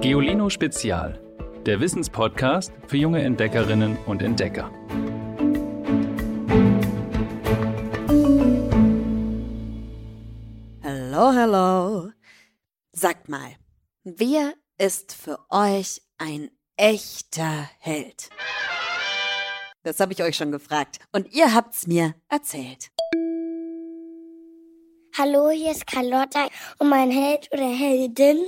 Geolino Spezial, der Wissenspodcast für junge Entdeckerinnen und Entdecker. Hallo, hallo. Sagt mal, wer ist für euch ein echter Held? Das habe ich euch schon gefragt und ihr habt's mir erzählt. Hallo, hier ist Carlotta und mein Held oder Heldin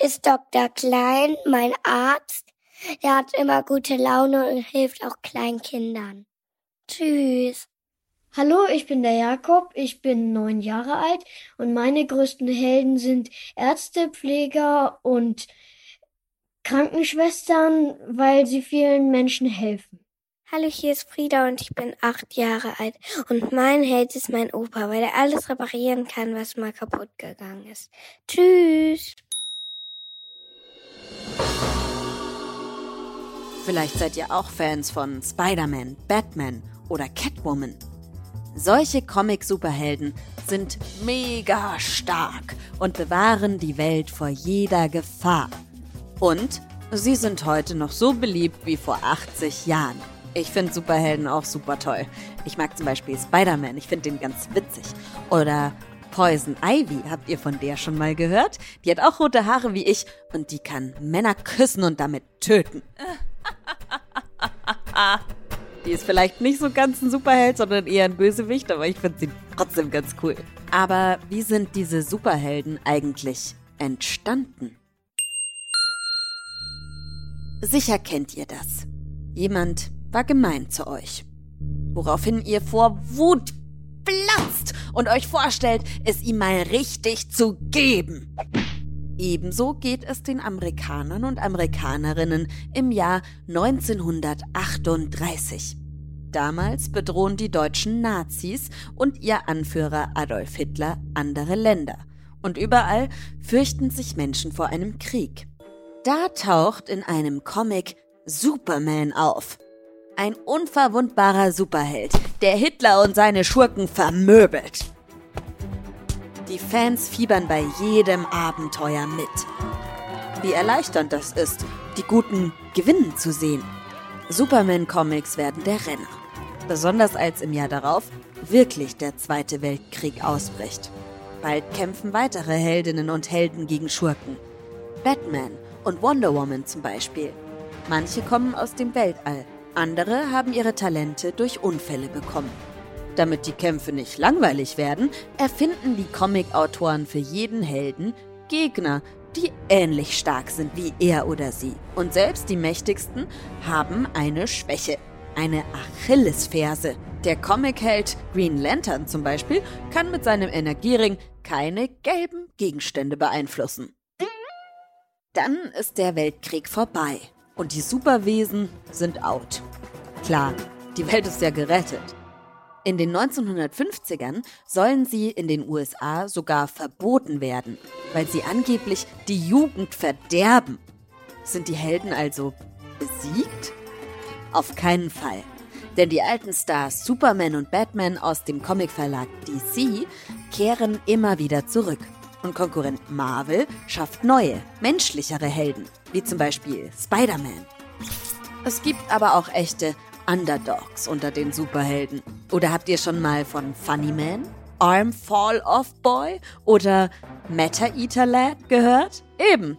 ist Dr. Klein, mein Arzt. Der hat immer gute Laune und hilft auch kleinen Kindern. Tschüss. Hallo, ich bin der Jakob, ich bin neun Jahre alt und meine größten Helden sind Ärzte, Pfleger und Krankenschwestern, weil sie vielen Menschen helfen. Hallo, hier ist Frieda und ich bin acht Jahre alt. Und mein Held ist mein Opa, weil er alles reparieren kann, was mal kaputt gegangen ist. Tschüss. Vielleicht seid ihr auch Fans von Spider-Man, Batman oder Catwoman. Solche Comic-Superhelden sind mega stark und bewahren die Welt vor jeder Gefahr. Und sie sind heute noch so beliebt wie vor 80 Jahren. Ich finde Superhelden auch super toll. Ich mag zum Beispiel Spider-Man, ich finde den ganz witzig. Oder Poison Ivy, habt ihr von der schon mal gehört? Die hat auch rote Haare wie ich und die kann Männer küssen und damit töten. Die ist vielleicht nicht so ganz ein Superheld, sondern eher ein Bösewicht, aber ich finde sie trotzdem ganz cool. Aber wie sind diese Superhelden eigentlich entstanden? Sicher kennt ihr das. Jemand war gemein zu euch. Woraufhin ihr vor Wut platzt und euch vorstellt, es ihm mal richtig zu geben. Ebenso geht es den Amerikanern und Amerikanerinnen im Jahr 1938. Damals bedrohen die deutschen Nazis und ihr Anführer Adolf Hitler andere Länder. Und überall fürchten sich Menschen vor einem Krieg. Da taucht in einem Comic Superman auf. Ein unverwundbarer Superheld, der Hitler und seine Schurken vermöbelt. Die Fans fiebern bei jedem Abenteuer mit. Wie erleichternd das ist, die Guten gewinnen zu sehen. Superman-Comics werden der Renner. Besonders als im Jahr darauf wirklich der Zweite Weltkrieg ausbricht. Bald kämpfen weitere Heldinnen und Helden gegen Schurken. Batman und Wonder Woman zum Beispiel. Manche kommen aus dem Weltall, andere haben ihre Talente durch Unfälle bekommen. Damit die Kämpfe nicht langweilig werden, erfinden die Comic-Autoren für jeden Helden Gegner, die ähnlich stark sind wie er oder sie. Und selbst die mächtigsten haben eine Schwäche, eine Achillesferse. Der Comic-Held Green Lantern zum Beispiel kann mit seinem Energiering keine gelben Gegenstände beeinflussen. Dann ist der Weltkrieg vorbei und die Superwesen sind out. Klar, die Welt ist ja gerettet. In den 1950ern sollen sie in den USA sogar verboten werden, weil sie angeblich die Jugend verderben. Sind die Helden also besiegt? Auf keinen Fall. Denn die alten Stars Superman und Batman aus dem Comicverlag DC kehren immer wieder zurück. Und Konkurrent Marvel schafft neue, menschlichere Helden, wie zum Beispiel Spider-Man. Es gibt aber auch echte Underdogs unter den Superhelden. Oder habt ihr schon mal von Funny Man, Arm Fall Off Boy oder Matter Eater Lad gehört? Eben.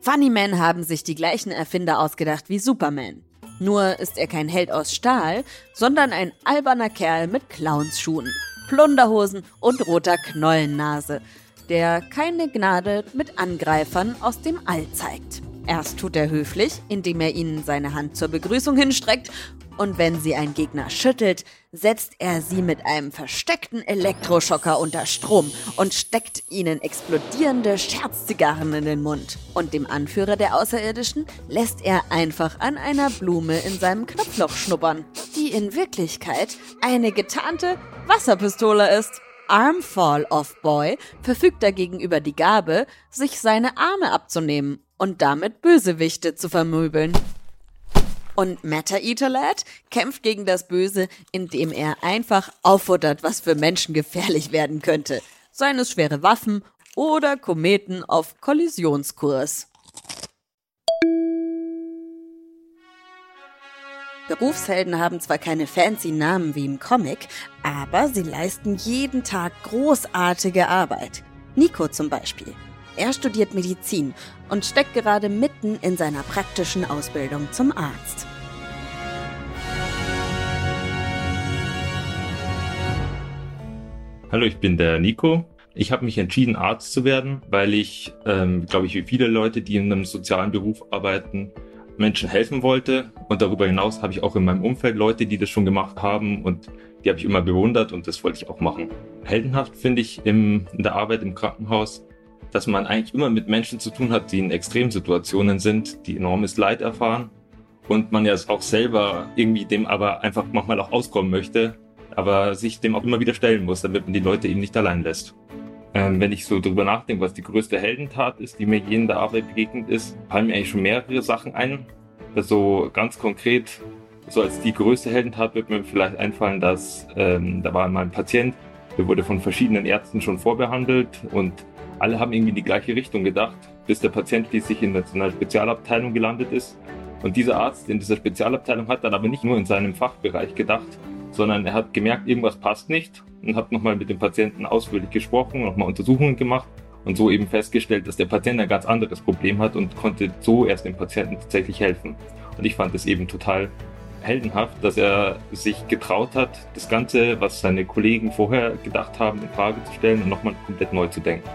Funny Man haben sich die gleichen Erfinder ausgedacht wie Superman. Nur ist er kein Held aus Stahl, sondern ein alberner Kerl mit Clownsschuhen, Plunderhosen und roter Knollennase, der keine Gnade mit Angreifern aus dem All zeigt. Erst tut er höflich, indem er ihnen seine Hand zur Begrüßung hinstreckt, und wenn sie ein Gegner schüttelt, setzt er sie mit einem versteckten Elektroschocker unter Strom und steckt ihnen explodierende Scherzzigarren in den Mund. Und dem Anführer der Außerirdischen lässt er einfach an einer Blume in seinem Knopfloch schnuppern, die in Wirklichkeit eine getarnte Wasserpistole ist. Armfall Off Boy verfügt dagegen über die Gabe, sich seine Arme abzunehmen und damit Bösewichte zu vermöbeln. Und Matter Eater Lad kämpft gegen das Böse, indem er einfach auffuttert, was für Menschen gefährlich werden könnte. Seien es schwere Waffen oder Kometen auf Kollisionskurs. Berufshelden haben zwar keine fancy Namen wie im Comic, aber sie leisten jeden Tag großartige Arbeit. Nico zum Beispiel. Er studiert Medizin und steckt gerade mitten in seiner praktischen Ausbildung zum Arzt. Hallo, ich bin der Nico. Ich habe mich entschieden, Arzt zu werden, weil ich, ähm, glaube ich, wie viele Leute, die in einem sozialen Beruf arbeiten, Menschen helfen wollte. Und darüber hinaus habe ich auch in meinem Umfeld Leute, die das schon gemacht haben und die habe ich immer bewundert und das wollte ich auch machen. Heldenhaft finde ich im, in der Arbeit im Krankenhaus, dass man eigentlich immer mit Menschen zu tun hat, die in Extremsituationen sind, die enormes Leid erfahren und man ja auch selber irgendwie dem aber einfach manchmal auch auskommen möchte, aber sich dem auch immer wieder stellen muss, damit man die Leute eben nicht allein lässt. Ähm, wenn ich so drüber nachdenke, was die größte Heldentat ist, die mir je in der Arbeit begegnet ist, fallen mir eigentlich schon mehrere Sachen ein. Also ganz konkret, so als die größte Heldentat wird mir vielleicht einfallen, dass ähm, da war mal ein Patient, der wurde von verschiedenen Ärzten schon vorbehandelt und alle haben irgendwie in die gleiche Richtung gedacht, bis der Patient schließlich in einer Spezialabteilung gelandet ist. Und dieser Arzt in dieser Spezialabteilung hat dann aber nicht nur in seinem Fachbereich gedacht, sondern er hat gemerkt, irgendwas passt nicht und hat nochmal mit dem Patienten ausführlich gesprochen, nochmal Untersuchungen gemacht und so eben festgestellt, dass der Patient ein ganz anderes Problem hat und konnte so erst dem Patienten tatsächlich helfen. Und ich fand es eben total heldenhaft, dass er sich getraut hat, das Ganze, was seine Kollegen vorher gedacht haben, in Frage zu stellen und nochmal komplett neu zu denken.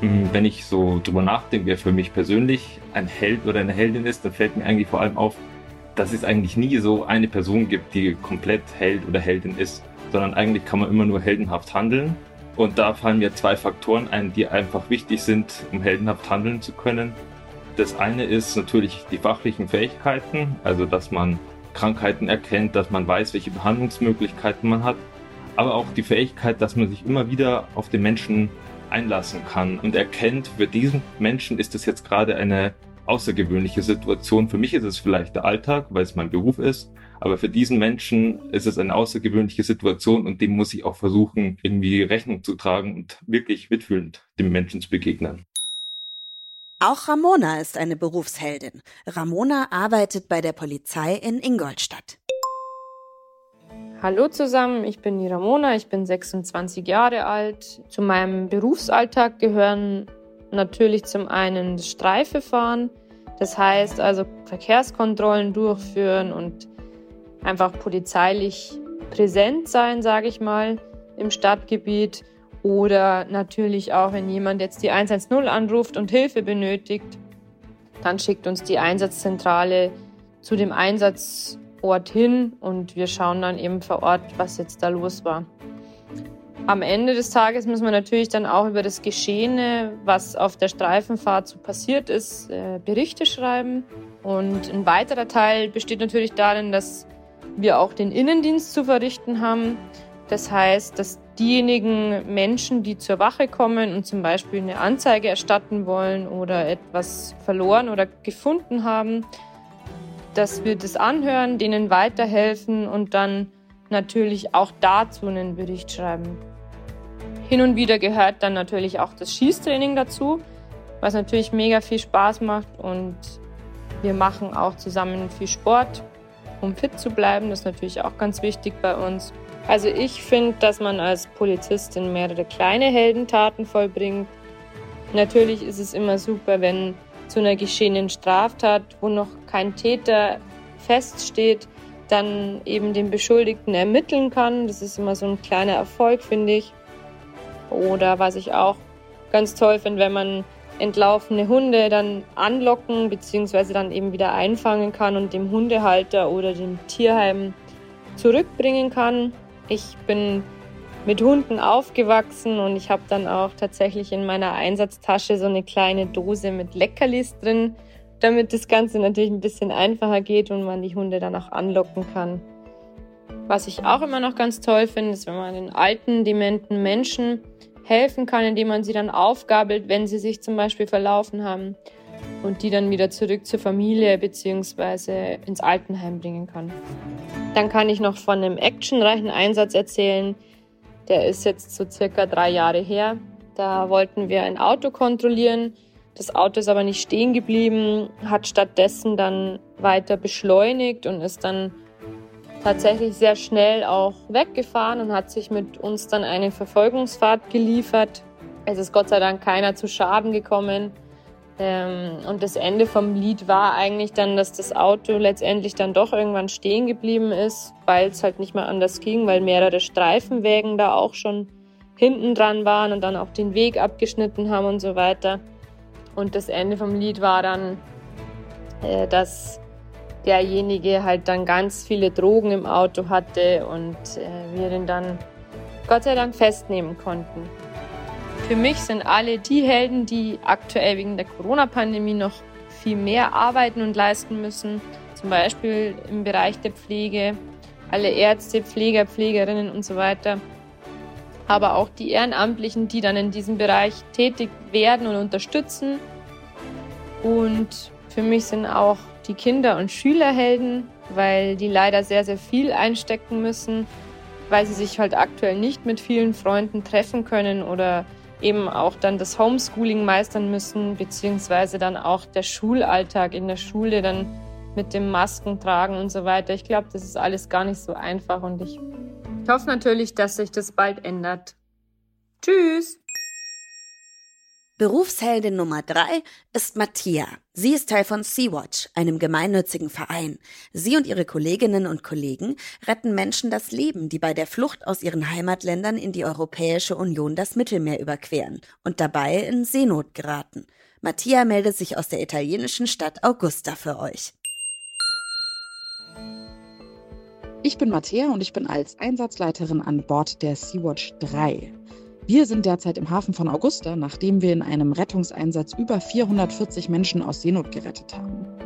Hm, wenn ich so drüber nachdenke, wer für mich persönlich ein Held oder eine Heldin ist, dann fällt mir eigentlich vor allem auf, dass es eigentlich nie so eine Person gibt, die komplett Held oder Heldin ist, sondern eigentlich kann man immer nur heldenhaft handeln. Und da fallen mir zwei Faktoren ein, die einfach wichtig sind, um heldenhaft handeln zu können. Das eine ist natürlich die fachlichen Fähigkeiten, also dass man Krankheiten erkennt, dass man weiß, welche Behandlungsmöglichkeiten man hat, aber auch die Fähigkeit, dass man sich immer wieder auf den Menschen einlassen kann und erkennt, für diesen Menschen ist es jetzt gerade eine außergewöhnliche Situation. Für mich ist es vielleicht der Alltag, weil es mein Beruf ist. Aber für diesen Menschen ist es eine außergewöhnliche Situation und dem muss ich auch versuchen, irgendwie Rechnung zu tragen und wirklich mitfühlend dem Menschen zu begegnen. Auch Ramona ist eine Berufsheldin. Ramona arbeitet bei der Polizei in Ingolstadt. Hallo zusammen, ich bin die Ramona, ich bin 26 Jahre alt. Zu meinem Berufsalltag gehören natürlich zum einen das Streifefahren, das heißt also Verkehrskontrollen durchführen und einfach polizeilich präsent sein, sage ich mal, im Stadtgebiet. Oder natürlich auch, wenn jemand jetzt die 110 anruft und Hilfe benötigt, dann schickt uns die Einsatzzentrale zu dem Einsatzort hin und wir schauen dann eben vor Ort, was jetzt da los war. Am Ende des Tages muss man natürlich dann auch über das Geschehene, was auf der Streifenfahrt so passiert ist, äh, Berichte schreiben. Und ein weiterer Teil besteht natürlich darin, dass wir auch den Innendienst zu verrichten haben. Das heißt, dass diejenigen Menschen, die zur Wache kommen und zum Beispiel eine Anzeige erstatten wollen oder etwas verloren oder gefunden haben, dass wir das anhören, denen weiterhelfen und dann natürlich auch dazu einen Bericht schreiben. Hin und wieder gehört dann natürlich auch das Schießtraining dazu, was natürlich mega viel Spaß macht und wir machen auch zusammen viel Sport, um fit zu bleiben. Das ist natürlich auch ganz wichtig bei uns. Also ich finde, dass man als Polizistin mehrere kleine Heldentaten vollbringt. Natürlich ist es immer super, wenn zu einer geschehenen Straftat, wo noch kein Täter feststeht, dann eben den Beschuldigten ermitteln kann. Das ist immer so ein kleiner Erfolg, finde ich. Oder was ich auch ganz toll finde, wenn man entlaufene Hunde dann anlocken bzw. dann eben wieder einfangen kann und dem Hundehalter oder dem Tierheim zurückbringen kann. Ich bin mit Hunden aufgewachsen und ich habe dann auch tatsächlich in meiner Einsatztasche so eine kleine Dose mit Leckerlis drin, damit das Ganze natürlich ein bisschen einfacher geht und man die Hunde dann auch anlocken kann. Was ich auch immer noch ganz toll finde, ist, wenn man den alten, dementen Menschen helfen kann, indem man sie dann aufgabelt, wenn sie sich zum Beispiel verlaufen haben und die dann wieder zurück zur Familie bzw. ins Altenheim bringen kann. Dann kann ich noch von einem actionreichen Einsatz erzählen. Der ist jetzt so circa drei Jahre her. Da wollten wir ein Auto kontrollieren. Das Auto ist aber nicht stehen geblieben, hat stattdessen dann weiter beschleunigt und ist dann tatsächlich sehr schnell auch weggefahren und hat sich mit uns dann eine Verfolgungsfahrt geliefert. Es ist Gott sei Dank keiner zu Schaden gekommen. Ähm, und das Ende vom Lied war eigentlich dann, dass das Auto letztendlich dann doch irgendwann stehen geblieben ist, weil es halt nicht mehr anders ging, weil mehrere Streifenwägen da auch schon hinten dran waren und dann auch den Weg abgeschnitten haben und so weiter. Und das Ende vom Lied war dann, äh, dass derjenige halt dann ganz viele Drogen im Auto hatte und äh, wir ihn dann Gott sei Dank festnehmen konnten. Für mich sind alle die Helden, die aktuell wegen der Corona-Pandemie noch viel mehr arbeiten und leisten müssen, zum Beispiel im Bereich der Pflege, alle Ärzte, Pfleger, Pflegerinnen und so weiter, aber auch die Ehrenamtlichen, die dann in diesem Bereich tätig werden und unterstützen. Und für mich sind auch die Kinder- und Schülerhelden, weil die leider sehr, sehr viel einstecken müssen, weil sie sich halt aktuell nicht mit vielen Freunden treffen können oder eben auch dann das Homeschooling meistern müssen, beziehungsweise dann auch der Schulalltag in der Schule dann mit dem Masken tragen und so weiter. Ich glaube, das ist alles gar nicht so einfach und ich hoffe natürlich, dass sich das bald ändert. Tschüss! Berufsheldin Nummer drei ist Mattia. Sie ist Teil von Sea-Watch, einem gemeinnützigen Verein. Sie und ihre Kolleginnen und Kollegen retten Menschen das Leben, die bei der Flucht aus ihren Heimatländern in die Europäische Union das Mittelmeer überqueren und dabei in Seenot geraten. Mattia meldet sich aus der italienischen Stadt Augusta für euch. Ich bin Mattea und ich bin als Einsatzleiterin an Bord der Sea-Watch 3. Wir sind derzeit im Hafen von Augusta, nachdem wir in einem Rettungseinsatz über 440 Menschen aus Seenot gerettet haben.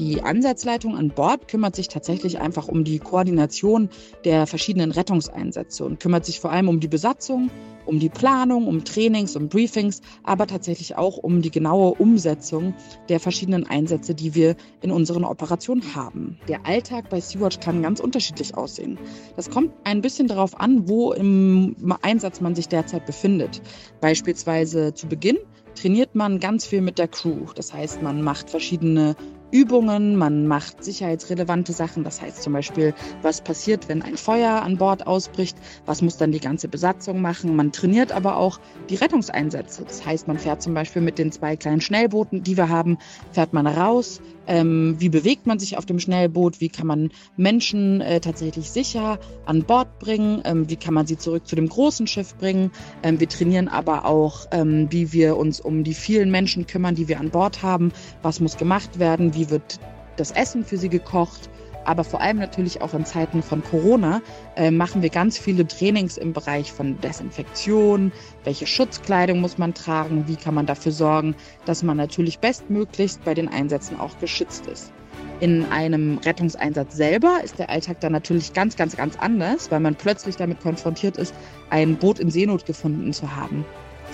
Die Ansatzleitung an Bord kümmert sich tatsächlich einfach um die Koordination der verschiedenen Rettungseinsätze und kümmert sich vor allem um die Besatzung, um die Planung, um Trainings, um Briefings, aber tatsächlich auch um die genaue Umsetzung der verschiedenen Einsätze, die wir in unseren Operationen haben. Der Alltag bei Sea-Watch kann ganz unterschiedlich aussehen. Das kommt ein bisschen darauf an, wo im Einsatz man sich derzeit befindet. Beispielsweise zu Beginn trainiert man ganz viel mit der Crew. Das heißt, man macht verschiedene Übungen, man macht sicherheitsrelevante Sachen. Das heißt zum Beispiel, was passiert, wenn ein Feuer an Bord ausbricht, was muss dann die ganze Besatzung machen. Man trainiert aber auch die Rettungseinsätze. Das heißt, man fährt zum Beispiel mit den zwei kleinen Schnellbooten, die wir haben, fährt man raus. Ähm, wie bewegt man sich auf dem Schnellboot? Wie kann man Menschen äh, tatsächlich sicher an Bord bringen? Ähm, wie kann man sie zurück zu dem großen Schiff bringen? Ähm, wir trainieren aber auch, ähm, wie wir uns um die vielen Menschen kümmern, die wir an Bord haben. Was muss gemacht werden? Wie wie wird das Essen für sie gekocht. Aber vor allem natürlich auch in Zeiten von Corona äh, machen wir ganz viele Trainings im Bereich von Desinfektion, welche Schutzkleidung muss man tragen, wie kann man dafür sorgen, dass man natürlich bestmöglichst bei den Einsätzen auch geschützt ist. In einem Rettungseinsatz selber ist der Alltag dann natürlich ganz, ganz, ganz anders, weil man plötzlich damit konfrontiert ist, ein Boot in Seenot gefunden zu haben.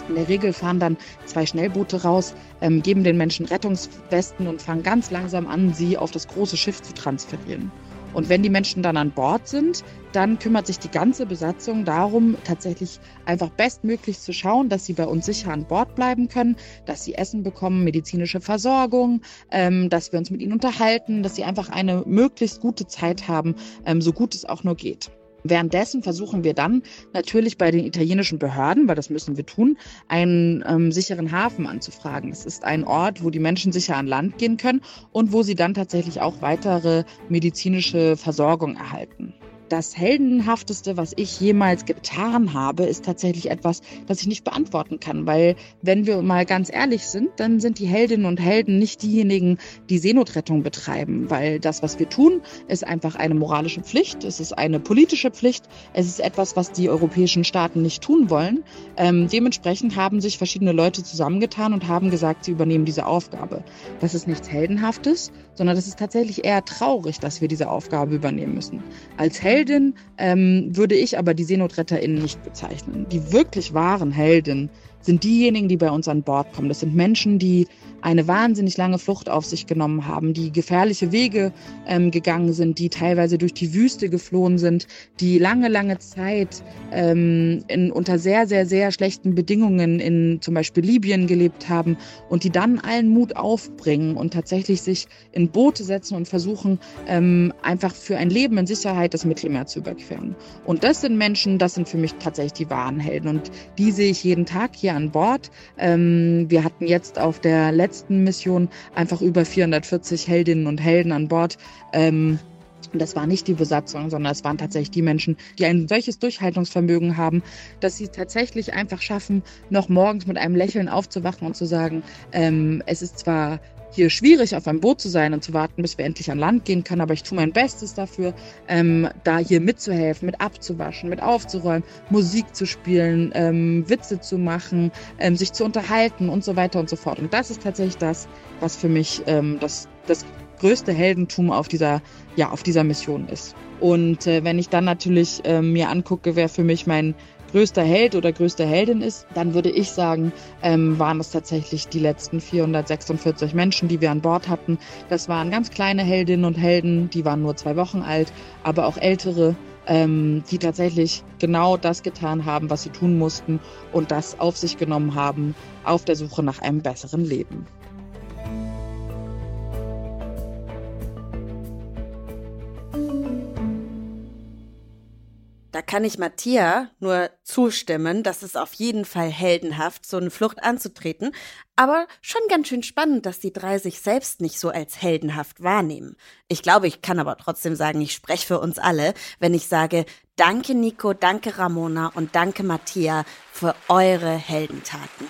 In der Regel fahren dann zwei Schnellboote raus, ähm, geben den Menschen Rettungswesten und fangen ganz langsam an, sie auf das große Schiff zu transferieren. Und wenn die Menschen dann an Bord sind, dann kümmert sich die ganze Besatzung darum, tatsächlich einfach bestmöglich zu schauen, dass sie bei uns sicher an Bord bleiben können, dass sie Essen bekommen, medizinische Versorgung, ähm, dass wir uns mit ihnen unterhalten, dass sie einfach eine möglichst gute Zeit haben, ähm, so gut es auch nur geht. Währenddessen versuchen wir dann natürlich bei den italienischen Behörden, weil das müssen wir tun, einen ähm, sicheren Hafen anzufragen. Es ist ein Ort, wo die Menschen sicher an Land gehen können und wo sie dann tatsächlich auch weitere medizinische Versorgung erhalten das Heldenhafteste, was ich jemals getan habe, ist tatsächlich etwas, das ich nicht beantworten kann. Weil, wenn wir mal ganz ehrlich sind, dann sind die Heldinnen und Helden nicht diejenigen, die Seenotrettung betreiben. Weil das, was wir tun, ist einfach eine moralische Pflicht. Es ist eine politische Pflicht. Es ist etwas, was die europäischen Staaten nicht tun wollen. Ähm, dementsprechend haben sich verschiedene Leute zusammengetan und haben gesagt, sie übernehmen diese Aufgabe. Das ist nichts Heldenhaftes, sondern das ist tatsächlich eher traurig, dass wir diese Aufgabe übernehmen müssen. Als Held Heldin ähm, würde ich aber die SeenotretterInnen nicht bezeichnen. Die wirklich wahren Helden sind diejenigen, die bei uns an Bord kommen. Das sind Menschen, die eine wahnsinnig lange Flucht auf sich genommen haben, die gefährliche Wege ähm, gegangen sind, die teilweise durch die Wüste geflohen sind, die lange, lange Zeit ähm, in, unter sehr, sehr, sehr schlechten Bedingungen in zum Beispiel Libyen gelebt haben und die dann allen Mut aufbringen und tatsächlich sich in Boote setzen und versuchen, ähm, einfach für ein Leben in Sicherheit das Mittelmeer zu überqueren. Und das sind Menschen, das sind für mich tatsächlich die wahren Helden und die sehe ich jeden Tag hier an Bord. Ähm, wir hatten jetzt auf der letzten Mission einfach über 440 Heldinnen und Helden an Bord. Ähm, und das war nicht die Besatzung, sondern es waren tatsächlich die Menschen, die ein solches Durchhaltungsvermögen haben, dass sie tatsächlich einfach schaffen, noch morgens mit einem Lächeln aufzuwachen und zu sagen, ähm, es ist zwar hier schwierig, auf einem Boot zu sein und zu warten, bis wir endlich an Land gehen können. Aber ich tue mein Bestes dafür, ähm, da hier mitzuhelfen, mit abzuwaschen, mit aufzuräumen, Musik zu spielen, ähm, Witze zu machen, ähm, sich zu unterhalten und so weiter und so fort. Und das ist tatsächlich das, was für mich ähm, das, das größte Heldentum auf dieser, ja, auf dieser Mission ist. Und äh, wenn ich dann natürlich äh, mir angucke, wer für mich mein größter Held oder größte Heldin ist, dann würde ich sagen, ähm, waren es tatsächlich die letzten 446 Menschen, die wir an Bord hatten. Das waren ganz kleine Heldinnen und Helden, die waren nur zwei Wochen alt, aber auch ältere, ähm, die tatsächlich genau das getan haben, was sie tun mussten und das auf sich genommen haben auf der Suche nach einem besseren Leben. Da kann ich Mattia nur zustimmen, dass es auf jeden Fall heldenhaft, so eine Flucht anzutreten, aber schon ganz schön spannend, dass die drei sich selbst nicht so als heldenhaft wahrnehmen. Ich glaube, ich kann aber trotzdem sagen, ich spreche für uns alle, wenn ich sage, danke Nico, danke Ramona und danke Mattia für eure Heldentaten.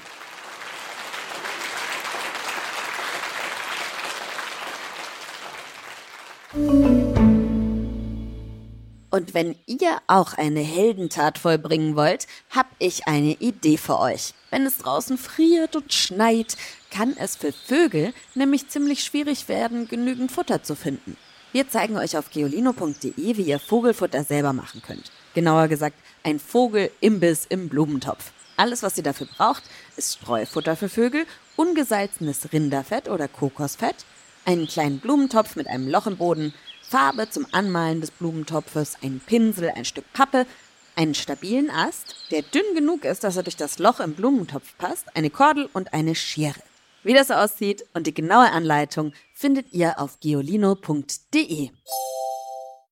Und wenn ihr auch eine Heldentat vollbringen wollt, hab ich eine Idee für euch. Wenn es draußen friert und schneit, kann es für Vögel nämlich ziemlich schwierig werden, genügend Futter zu finden. Wir zeigen euch auf geolino.de, wie ihr Vogelfutter selber machen könnt. Genauer gesagt, ein Vogelimbiss im Blumentopf. Alles, was ihr dafür braucht, ist Streufutter für Vögel, ungesalzenes Rinderfett oder Kokosfett, einen kleinen Blumentopf mit einem Loch im Boden, Farbe zum Anmalen des Blumentopfes, ein Pinsel, ein Stück Pappe, einen stabilen Ast, der dünn genug ist, dass er durch das Loch im Blumentopf passt, eine Kordel und eine Schere. Wie das aussieht und die genaue Anleitung findet ihr auf geolino.de.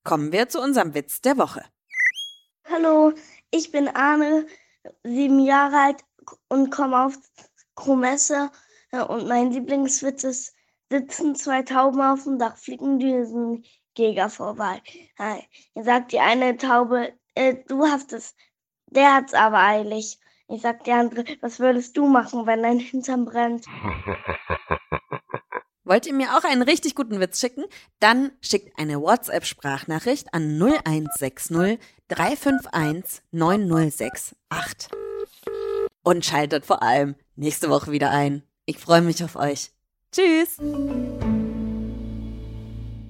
Kommen wir zu unserem Witz der Woche. Hallo, ich bin Arne, sieben Jahre alt und komme auf Kromesse. Und mein Lieblingswitz ist, sitzen zwei Tauben auf dem Dach, fliegen Düsen Jäger vorbei. Ja, sagt die eine Taube, äh, du hast es, der hat's aber eilig. Ich sag die andere, was würdest du machen, wenn dein Hintern brennt? Wollt ihr mir auch einen richtig guten Witz schicken? Dann schickt eine WhatsApp-Sprachnachricht an 0160 351 9068. Und schaltet vor allem nächste Woche wieder ein. Ich freue mich auf euch. Tschüss!